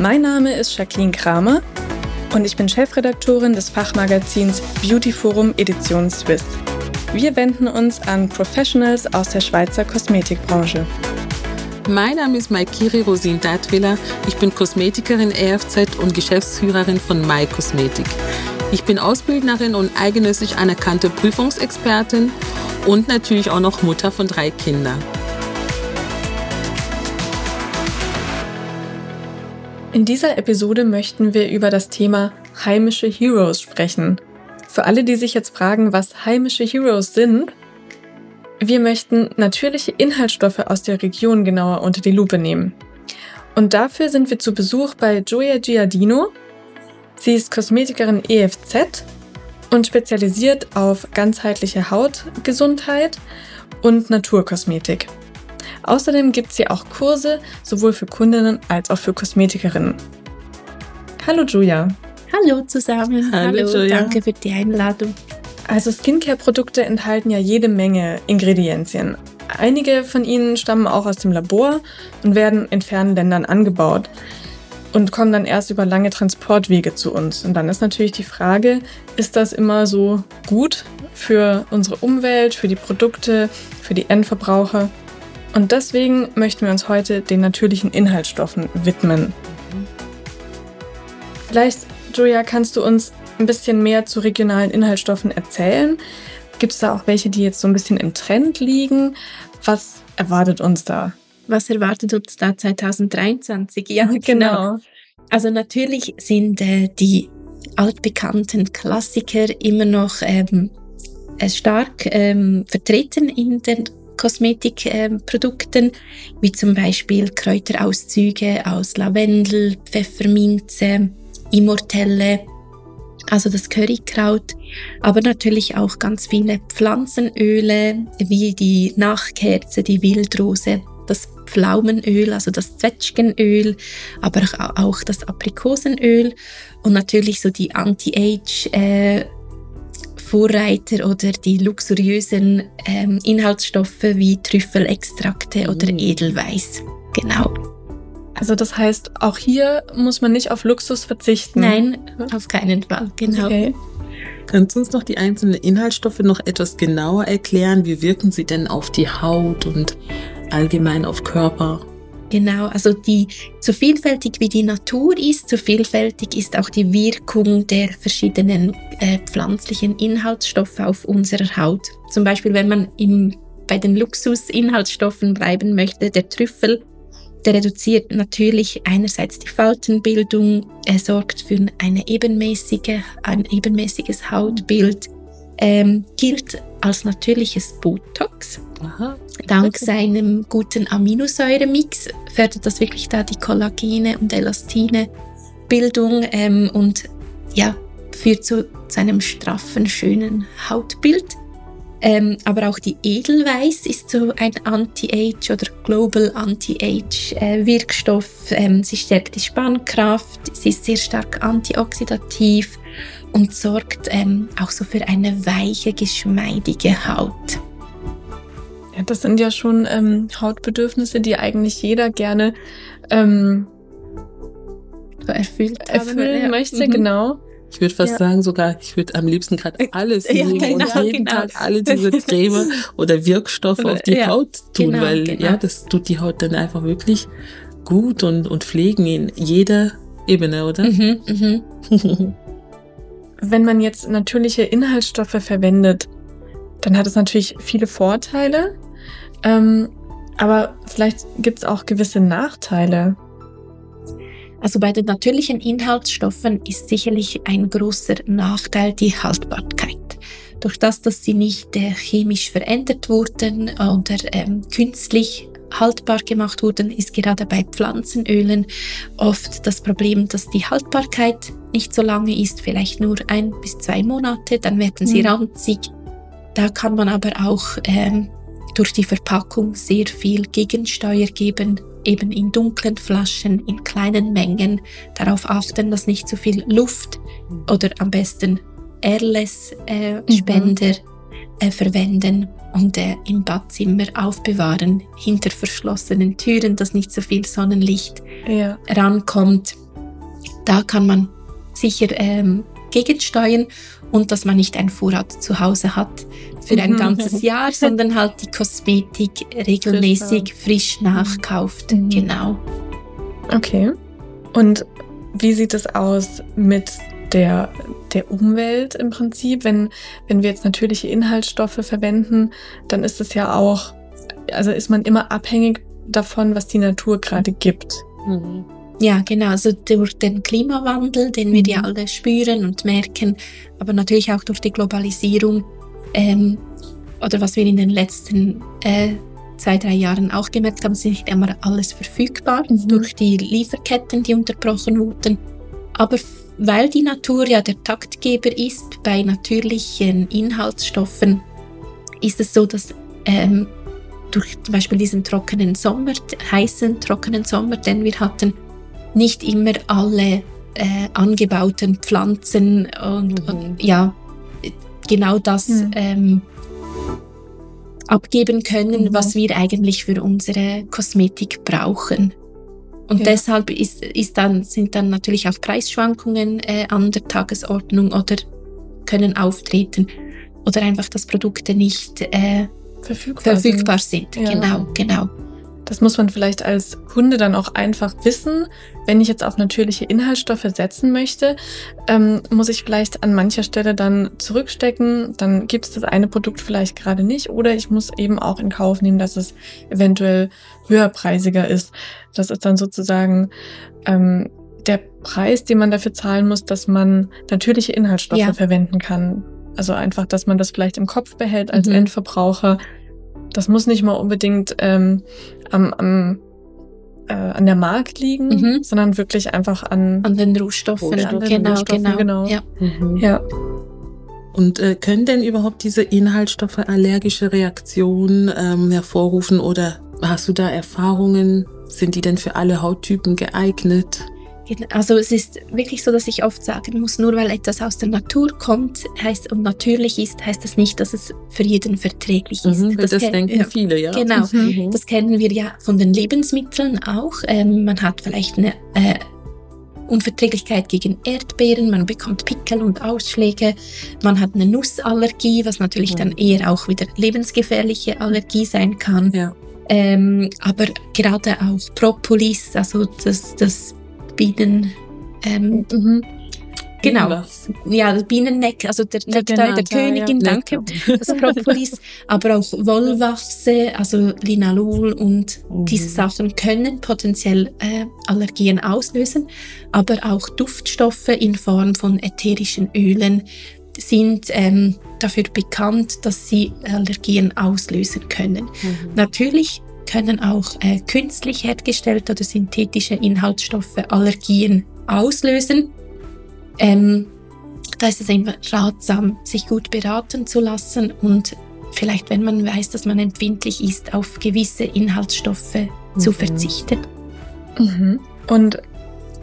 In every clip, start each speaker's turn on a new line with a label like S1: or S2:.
S1: Mein Name ist Jacqueline Kramer und ich bin Chefredaktorin des Fachmagazins Beauty Forum Edition Swiss. Wir wenden uns an Professionals aus der Schweizer Kosmetikbranche.
S2: Mein Name ist Maikiri Rosin Datwiller. Ich bin Kosmetikerin EFZ und Geschäftsführerin von My Kosmetik. Ich bin Ausbildnerin und eigenössig anerkannte Prüfungsexpertin und natürlich auch noch Mutter von drei Kindern.
S1: In dieser Episode möchten wir über das Thema heimische Heroes sprechen. Für alle, die sich jetzt fragen, was heimische Heroes sind, wir möchten natürliche Inhaltsstoffe aus der Region genauer unter die Lupe nehmen. Und dafür sind wir zu Besuch bei Gioia Giardino. Sie ist Kosmetikerin EFZ und spezialisiert auf ganzheitliche Hautgesundheit und Naturkosmetik. Außerdem gibt es hier auch Kurse, sowohl für Kundinnen als auch für Kosmetikerinnen. Hallo Julia.
S3: Hallo zusammen.
S2: Hallo,
S3: Hallo
S2: Julia.
S3: danke für die Einladung.
S1: Also Skincare-Produkte enthalten ja jede Menge Ingredienzien. Einige von ihnen stammen auch aus dem Labor und werden in fernen Ländern angebaut und kommen dann erst über lange Transportwege zu uns. Und dann ist natürlich die Frage, ist das immer so gut für unsere Umwelt, für die Produkte, für die Endverbraucher? Und deswegen möchten wir uns heute den natürlichen Inhaltsstoffen widmen. Vielleicht, Julia, kannst du uns ein bisschen mehr zu regionalen Inhaltsstoffen erzählen? Gibt es da auch welche, die jetzt so ein bisschen im Trend liegen? Was erwartet uns da?
S3: Was erwartet uns da 2023? Ja, genau. Also natürlich sind äh, die altbekannten Klassiker immer noch ähm, äh, stark ähm, vertreten in den Kosmetikprodukten, wie zum Beispiel Kräuterauszüge aus Lavendel, Pfefferminze, Immortelle, also das Currykraut, aber natürlich auch ganz viele Pflanzenöle, wie die Nachkerze, die Wildrose, das Pflaumenöl, also das Zwetschgenöl, aber auch das Aprikosenöl und natürlich so die Anti-Age äh, Vorreiter oder die luxuriösen ähm, Inhaltsstoffe wie Trüffelextrakte oder
S2: Mm.
S3: Edelweiß. Genau.
S1: Also das heißt, auch hier muss man nicht auf Luxus verzichten.
S3: Nein, auf keinen Fall. Genau.
S1: Okay.
S2: Kannst du uns noch die einzelnen Inhaltsstoffe noch etwas genauer erklären? Wie wirken sie denn auf die Haut und allgemein auf Körper?
S3: Genau, also die so vielfältig wie die Natur ist, so vielfältig ist auch die Wirkung der verschiedenen äh, pflanzlichen Inhaltsstoffe auf unsere Haut. Zum Beispiel, wenn man im, bei den Luxusinhaltsstoffen bleiben möchte, der Trüffel, der reduziert natürlich einerseits die Faltenbildung, er sorgt für eine ebenmäßige, ein ebenmäßiges Hautbild, ähm, gilt als natürliches Botox.
S2: Aha.
S3: Dank
S2: Okay.
S3: seinem guten Aminosäuremix fördert das wirklich da die Kollagene und Elastine Bildung ähm, und ja, führt zu, zu einem straffen, schönen Hautbild. Ähm, aber auch die Edelweiß ist so ein Anti-Age oder Global Anti-Age äh, Wirkstoff. Ähm, sie stärkt die Spannkraft, sie ist sehr stark antioxidativ und sorgt ähm, auch so für eine weiche, geschmeidige Haut.
S1: Ja, das sind ja schon ähm, Hautbedürfnisse, die eigentlich jeder gerne ähm,
S3: So erfüllt haben,
S1: erfüllen
S3: ja.
S1: möchte,
S3: Mhm.
S1: genau.
S2: Ich würde fast
S3: Ja.
S2: sagen, sogar, ich würde am liebsten gerade alles
S3: Ja,
S2: nehmen
S3: genau,
S2: und jeden
S3: genau.
S2: Tag alle diese Creme oder Wirkstoffe auf die
S3: Ja,
S2: Haut tun,
S3: genau,
S2: weil
S3: genau.
S2: ja, das tut die Haut dann einfach wirklich gut und, und pflegen in jeder Ebene, oder?
S3: Mhm, mhm.
S1: Wenn man jetzt natürliche Inhaltsstoffe verwendet, dann hat es natürlich viele Vorteile. Ähm, aber vielleicht gibt es auch gewisse Nachteile.
S3: Also bei den natürlichen Inhaltsstoffen ist sicherlich ein großer Nachteil die Haltbarkeit. Durch das, dass sie nicht äh, chemisch verändert wurden oder ähm, künstlich haltbar gemacht wurden, ist gerade bei Pflanzenölen oft das Problem, dass die Haltbarkeit nicht so lange ist, vielleicht nur ein bis zwei Monate, dann werden sie mhm. ranzig. Da kann man aber auch ähm, durch die Verpackung sehr viel Gegensteuer geben, eben in dunklen Flaschen, in kleinen Mengen, darauf achten, dass nicht zu viel Luft oder am besten Airless-Spender äh, mhm. äh, verwenden und äh, im Badzimmer aufbewahren, hinter verschlossenen Türen, dass nicht so viel Sonnenlicht ja. rankommt. Da kann man sicher ähm, gegensteuern und dass man nicht einen Vorrat zu Hause hat für ein mhm. ganzes Jahr, sondern halt die Kosmetik regelmäßig frisch nachkauft. Mhm. Genau.
S1: Okay. Und wie sieht es aus mit der, der Umwelt im Prinzip? Wenn, wenn wir jetzt natürliche Inhaltsstoffe verwenden, dann ist es ja auch, also ist man immer abhängig davon, was die Natur gerade gibt.
S3: Mhm. Ja, genau. Also durch den Klimawandel, den wir ja mhm. alle spüren und merken, aber natürlich auch durch die Globalisierung ähm, oder was wir in den letzten äh, zwei, drei Jahren auch gemerkt haben, ist nicht immer alles verfügbar mhm. durch die Lieferketten, die unterbrochen wurden. Aber weil die Natur ja der Taktgeber ist bei natürlichen Inhaltsstoffen, ist es so, dass ähm, durch zum Beispiel diesen trockenen Sommer, heißen trockenen Sommer, den wir hatten, nicht immer alle äh, angebauten Pflanzen und, mhm. und, ja, genau das mhm. ähm, abgeben können, mhm. was wir eigentlich für unsere Kosmetik brauchen. Und ja. deshalb ist, ist dann, sind dann natürlich auch Preisschwankungen äh, an der Tagesordnung oder können auftreten oder einfach, dass Produkte nicht äh, verfügbar, verfügbar, sind. sind. Ja. Genau, genau.
S1: Das muss man vielleicht als Kunde dann auch einfach wissen. Wenn ich jetzt auf natürliche Inhaltsstoffe setzen möchte, ähm, muss ich vielleicht an mancher Stelle dann zurückstecken. Dann gibt es das eine Produkt vielleicht gerade nicht. Oder ich muss eben auch in Kauf nehmen, dass es eventuell höherpreisiger ist. Das ist dann sozusagen ähm, der Preis, den man dafür zahlen muss, dass man natürliche Inhaltsstoffe ja. verwenden kann. Also einfach, dass man das vielleicht im Kopf behält als mhm. Endverbraucher das muss nicht mal unbedingt ähm, am, am äh, an der Markt liegen, mhm. sondern wirklich einfach an,
S3: an den Rohstoffen. Rohstoffen.
S1: An den genau, Rohstoffen, genau. genau. Ja. Mhm. ja.
S2: Und äh, können denn überhaupt diese Inhaltsstoffe allergische Reaktionen ähm, hervorrufen oder hast du da Erfahrungen? Sind die denn für alle Hauttypen geeignet?
S3: Also es ist wirklich so, dass ich oft sagen muss, nur weil etwas aus der Natur kommt heißt, und natürlich ist, heißt das nicht, dass es für jeden verträglich ist.
S2: Mhm, das, das denken ja, viele, ja.
S3: Genau, mhm. das kennen wir ja von den Lebensmitteln auch. Ähm, man hat vielleicht eine äh, Unverträglichkeit gegen Erdbeeren, man bekommt Pickel und Ausschläge, man hat eine Nussallergie, was natürlich mhm. dann eher auch wieder lebensgefährliche Allergie sein kann. Ja. Ähm, aber gerade auch Propolis, also das, das Bienen. Ähm, mhm. Genau, ja, das Bienenneck, also der Nektar der Königin, ja. danke, das Propolis, aber auch Wollwachse, also Linalol und mhm. diese Sachen können potenziell äh, Allergien auslösen, aber auch Duftstoffe in Form von ätherischen Ölen sind ähm, dafür bekannt, dass sie Allergien auslösen können. Mhm. Natürlich können auch äh, künstlich hergestellte oder synthetische Inhaltsstoffe Allergien auslösen. Ähm, da ist es immer ratsam, sich gut beraten zu lassen und vielleicht, wenn man weiß, dass man empfindlich ist, auf gewisse Inhaltsstoffe mhm. zu verzichten.
S1: Mhm. Und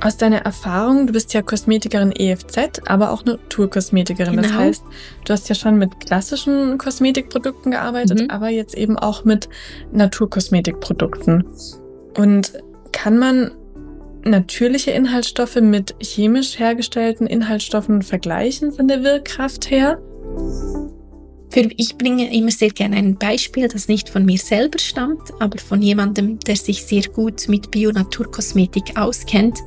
S1: aus deiner Erfahrung, du bist ja Kosmetikerin EFZ, aber auch Naturkosmetikerin. Genau. Das heißt, du hast ja schon mit klassischen Kosmetikprodukten gearbeitet, mhm. aber jetzt eben auch mit Naturkosmetikprodukten. Und kann man natürliche Inhaltsstoffe mit chemisch hergestellten Inhaltsstoffen vergleichen von der Wirkkraft her?
S3: Ich bringe immer sehr gerne ein Beispiel, das nicht von mir selber stammt, aber von jemandem, der sich sehr gut mit Bio-Naturkosmetik auskennt.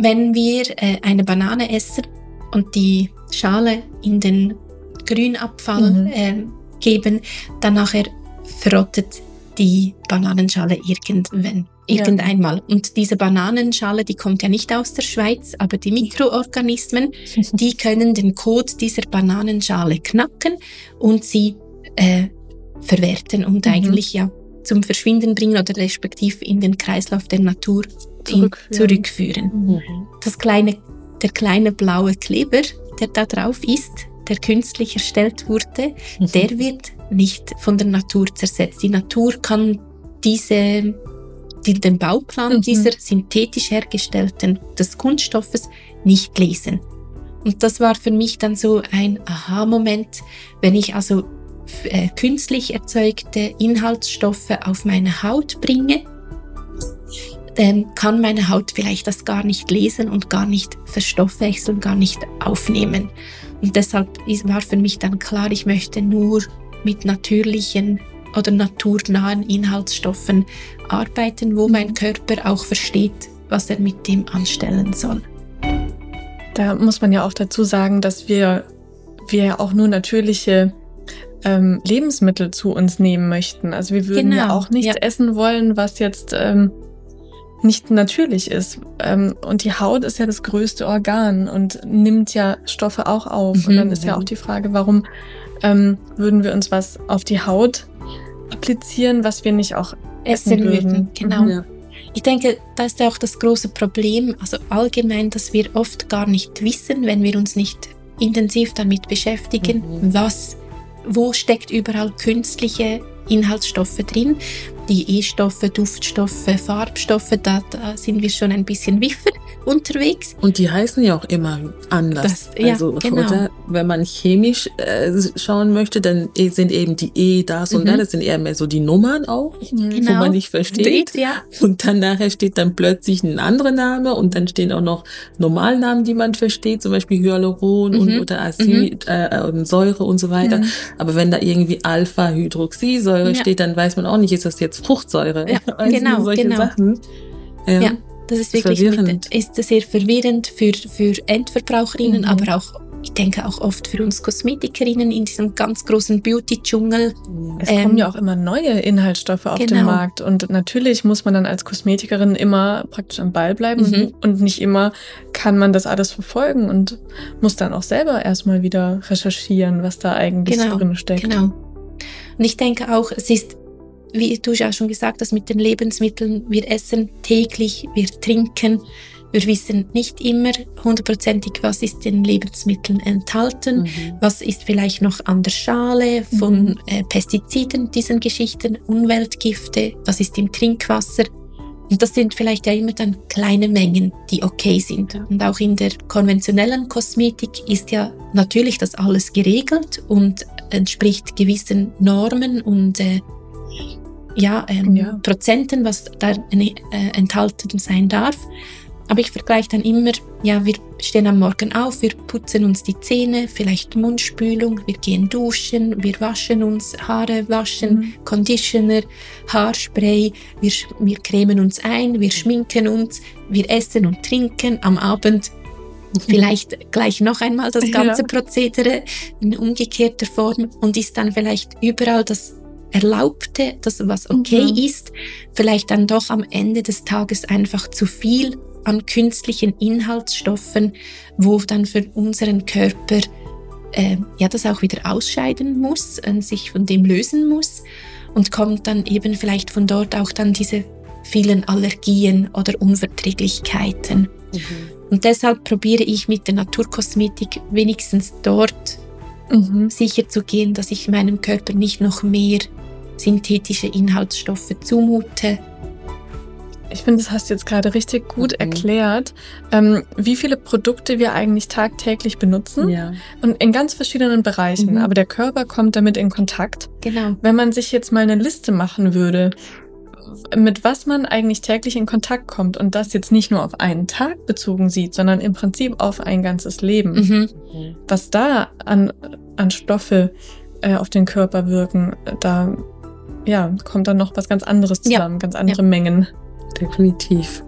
S3: Wenn wir äh, eine Banane essen und die Schale in den Grünabfall mhm. äh, geben, dann nachher verrottet die Bananenschale irgendwann, irgendeinmal. Ja. Und diese Bananenschale, die kommt ja nicht aus der Schweiz, aber die Mikroorganismen, die können den Code dieser Bananenschale knacken und sie äh, verwerten und mhm. eigentlich ja zum Verschwinden bringen oder respektiv in den Kreislauf der Natur
S1: Zurückführen.
S3: zurückführen.
S2: Mhm.
S3: Das kleine, der kleine blaue Kleber, der da drauf ist, der künstlich erstellt wurde, der wird nicht von der Natur zersetzt. Die Natur kann diese, die, den Bauplan
S1: Mhm.
S3: dieser synthetisch hergestellten des Kunststoffes nicht lesen. Und das war für mich dann so ein Aha-Moment, wenn ich also äh, künstlich erzeugte Inhaltsstoffe auf meine Haut bringe, dann kann meine Haut vielleicht das gar nicht lesen und gar nicht verstoffwechseln, gar nicht aufnehmen. Und deshalb war für mich dann klar, ich möchte nur mit natürlichen oder naturnahen Inhaltsstoffen arbeiten, wo mein Körper auch versteht, was er mit dem anstellen soll.
S1: Da muss man ja auch dazu sagen, dass wir, wir ja auch nur natürliche ähm, Lebensmittel zu uns nehmen möchten. Also wir würden ja
S3: Genau,
S1: auch nichts
S3: ja.
S1: essen wollen, was jetzt ähm, nicht natürlich ist. Ähm, und die Haut ist ja das größte Organ und nimmt ja Stoffe auch auf. Und
S3: Mhm.
S1: dann ist ja auch die Frage, warum ähm, würden wir uns was auf die Haut applizieren, was wir nicht auch essen,
S3: Essen
S1: würden.
S3: würden, genau.
S2: Ja.
S3: Ich denke, da ist ja auch das große Problem, also allgemein, dass wir oft gar nicht wissen, wenn wir uns nicht intensiv damit beschäftigen,
S2: Mhm.
S3: was, wo steckt überall künstliche Inhaltsstoffe drin. Die E-Stoffe, Duftstoffe, Farbstoffe, da, da sind wir schon ein bisschen wiffer unterwegs.
S2: Und die heißen ja auch immer anders.
S3: Das- ja,
S2: also,
S3: genau.
S2: oder wenn man chemisch äh, schauen möchte, dann sind eben die E, das und
S3: Mhm.
S2: da, das sind eher mehr so die Nummern auch, wo
S3: Genau.
S2: man nicht versteht.
S3: Ja,
S2: Und dann nachher steht dann plötzlich ein anderer Name und dann stehen auch noch Normalnamen, die man versteht, zum Beispiel Hyaluron und,
S3: Mhm.
S2: oder Acid, äh, und Säure und so weiter.
S1: Mhm.
S2: Aber wenn da irgendwie Alpha-Hydroxysäure
S3: Ja.
S2: steht, dann weiß man auch nicht, ist das jetzt Fruchtsäure?
S3: Ja,
S2: du,
S3: genau,
S2: solche
S3: genau.
S2: Sachen. Ja.
S3: Ja. Das ist wirklich
S2: verwirrend.
S3: Mit, ist sehr verwirrend für, für Endverbraucherinnen,
S1: Mhm.
S3: aber auch, ich denke auch oft für uns Kosmetikerinnen in diesem ganz großen Beauty-Dschungel.
S1: Es
S3: Ähm,
S1: kommen ja auch immer neue Inhaltsstoffe auf den
S3: genau.
S1: Markt und natürlich muss man dann als Kosmetikerin immer praktisch am Ball bleiben
S3: Mhm.
S1: und nicht immer kann man das alles verfolgen und muss dann auch selber erstmal wieder recherchieren, was da eigentlich
S3: Genau,
S1: drin steckt.
S3: Genau. Und ich denke auch, es ist, wie du ja schon gesagt hast, mit den Lebensmitteln, wir essen täglich, wir trinken. Wir wissen nicht immer hundertprozentig, was ist in Lebensmitteln enthalten.
S2: Mhm.
S3: Was ist vielleicht noch an der Schale von äh, Pestiziden, diesen Geschichten, Umweltgifte, was ist im Trinkwasser? Und das sind vielleicht ja immer dann kleine Mengen, die okay sind. Und auch in der konventionellen Kosmetik ist ja natürlich das alles geregelt und entspricht gewissen Normen und äh, ja, ähm,
S1: Ja.
S3: Prozenten, was da äh, enthalten sein darf. Aber ich vergleiche dann immer, ja, wir stehen am Morgen auf, wir putzen uns die Zähne, vielleicht Mundspülung, wir gehen duschen, wir waschen uns, Haare waschen,
S1: Mhm.
S3: Conditioner, Haarspray, wir, wir cremen uns ein, wir schminken uns, wir essen und trinken am Abend. Vielleicht gleich noch einmal das ganze
S1: Ja.
S3: Prozedere in umgekehrter Form und ist dann vielleicht überall das Erlaubte, das was okay
S1: Mhm.
S3: ist, vielleicht dann doch am Ende des Tages einfach zu viel an künstlichen Inhaltsstoffen, wo dann für unseren Körper äh, ja das auch wieder ausscheiden muss, und sich von dem lösen muss und kommt dann eben vielleicht von dort auch dann diese vielen Allergien oder Unverträglichkeiten.
S2: Mhm.
S3: Und deshalb probiere ich mit der Naturkosmetik wenigstens dort
S1: Mhm.
S3: sicher zu gehen, dass ich meinem Körper nicht noch mehr synthetische Inhaltsstoffe zumute.
S1: Ich finde, das hast du jetzt gerade richtig gut
S2: Mhm.
S1: erklärt, ähm, wie viele Produkte wir eigentlich tagtäglich benutzen
S2: Ja.
S1: und in ganz verschiedenen Bereichen.
S3: Mhm.
S1: Aber der Körper kommt damit in Kontakt.
S3: Genau.
S1: Wenn man sich jetzt mal eine Liste machen würde, mit was man eigentlich täglich in Kontakt kommt und das jetzt nicht nur auf einen Tag bezogen sieht, sondern im Prinzip auf ein ganzes Leben,
S3: Mhm.
S1: was da an, an Stoffe äh, auf den Körper wirken, da ja, kommt dann noch was ganz anderes
S3: Ja.
S1: zusammen, ganz andere Mengen.
S2: Definitiv.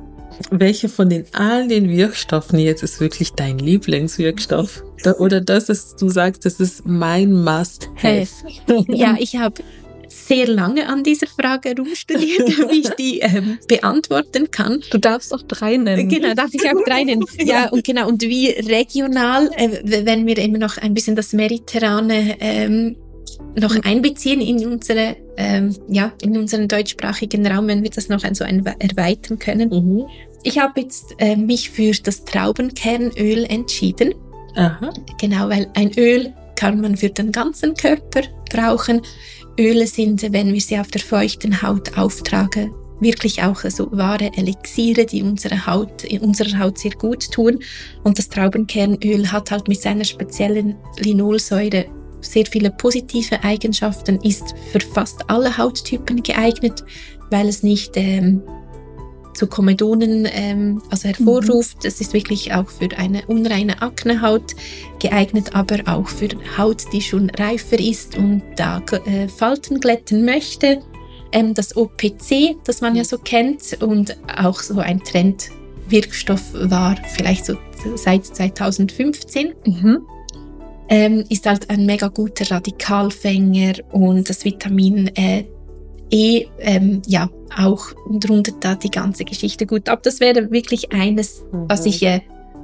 S2: Welche von den all den Wirkstoffen jetzt ist wirklich dein Lieblingswirkstoff? Oder das, dass du sagst, das ist mein Must-Have?
S3: Ja, ich habe sehr lange an dieser Frage rumstudiert, wie ich die ähm, beantworten kann.
S1: Du darfst auch drei nennen.
S3: Genau, darf ich auch drei nennen. Ja, und genau, und wie regional, äh, wenn wir eben noch ein bisschen das mediterrane ähm, noch einbeziehen in unsere, ähm, ja, in unseren deutschsprachigen Raum, wenn wir das noch so erweitern können. Mhm. Ich habe jetzt äh, mich für das Traubenkernöl entschieden. Aha. Genau, weil ein Öl kann man für den ganzen Körper brauchen. Öle sind, wenn wir sie auf der feuchten Haut auftragen, wirklich auch so wahre Elixiere, die unsere Haut, unserer Haut sehr gut tun. Und das Traubenkernöl hat halt mit seiner speziellen Linolsäure sehr viele positive Eigenschaften, ist für fast alle Hauttypen geeignet, weil es nicht ähm, zu Komedonen ähm, also hervorruft. Mhm. Es ist wirklich auch für eine unreine Aknehaut geeignet, aber auch für Haut, die schon reifer ist und da äh, Falten glätten möchte. Ähm, das OPC, das man ja so kennt und auch so ein Trendwirkstoff war, vielleicht so seit 2015. Mhm. Ähm, ist halt ein mega guter Radikalfänger und das Vitamin äh, E ähm, ja auch und rundet da die ganze Geschichte gut ab. Das wäre wirklich eines, mhm. was ich äh,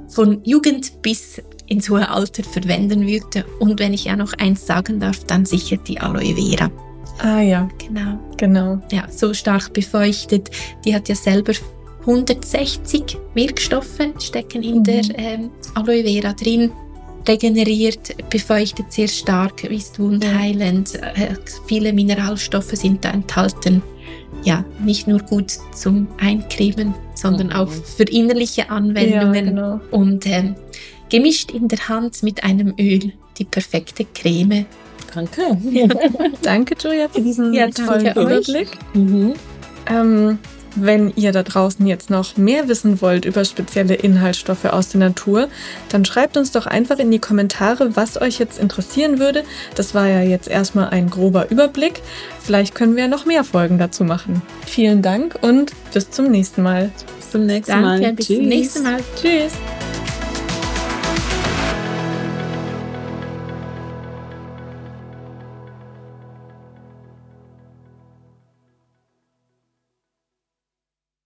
S3: von Jugend bis ins hohe Alter verwenden würde. Und wenn ich ja noch eins sagen darf, dann sicher die Aloe Vera.
S1: Ah ja.
S3: Genau.
S1: Genau.
S3: Ja, so stark befeuchtet. Die hat ja selber 160 Wirkstoffe stecken in mhm. der ähm, Aloe Vera drin. Regeneriert, befeuchtet sehr stark, ist wundheilend. Äh, viele Mineralstoffe sind da enthalten. Ja, nicht nur gut zum Eincremen, sondern auch mhm. für innerliche Anwendungen. Ja, genau. Und ähm, gemischt in der Hand mit einem Öl die perfekte Creme
S1: Danke. danke, Julia, für diesen ja, tollen Überblick. Mhm. Ähm, wenn ihr da draußen jetzt noch mehr wissen wollt über spezielle Inhaltsstoffe aus der Natur, dann schreibt uns doch einfach in die Kommentare, was euch jetzt interessieren würde. Das war ja jetzt erstmal ein grober Überblick. Vielleicht können wir ja noch mehr Folgen dazu machen. Vielen Dank und bis zum nächsten Mal.
S3: Bis zum nächsten Danke, Mal. Bis Tschüss. zum nächsten Mal. Tschüss.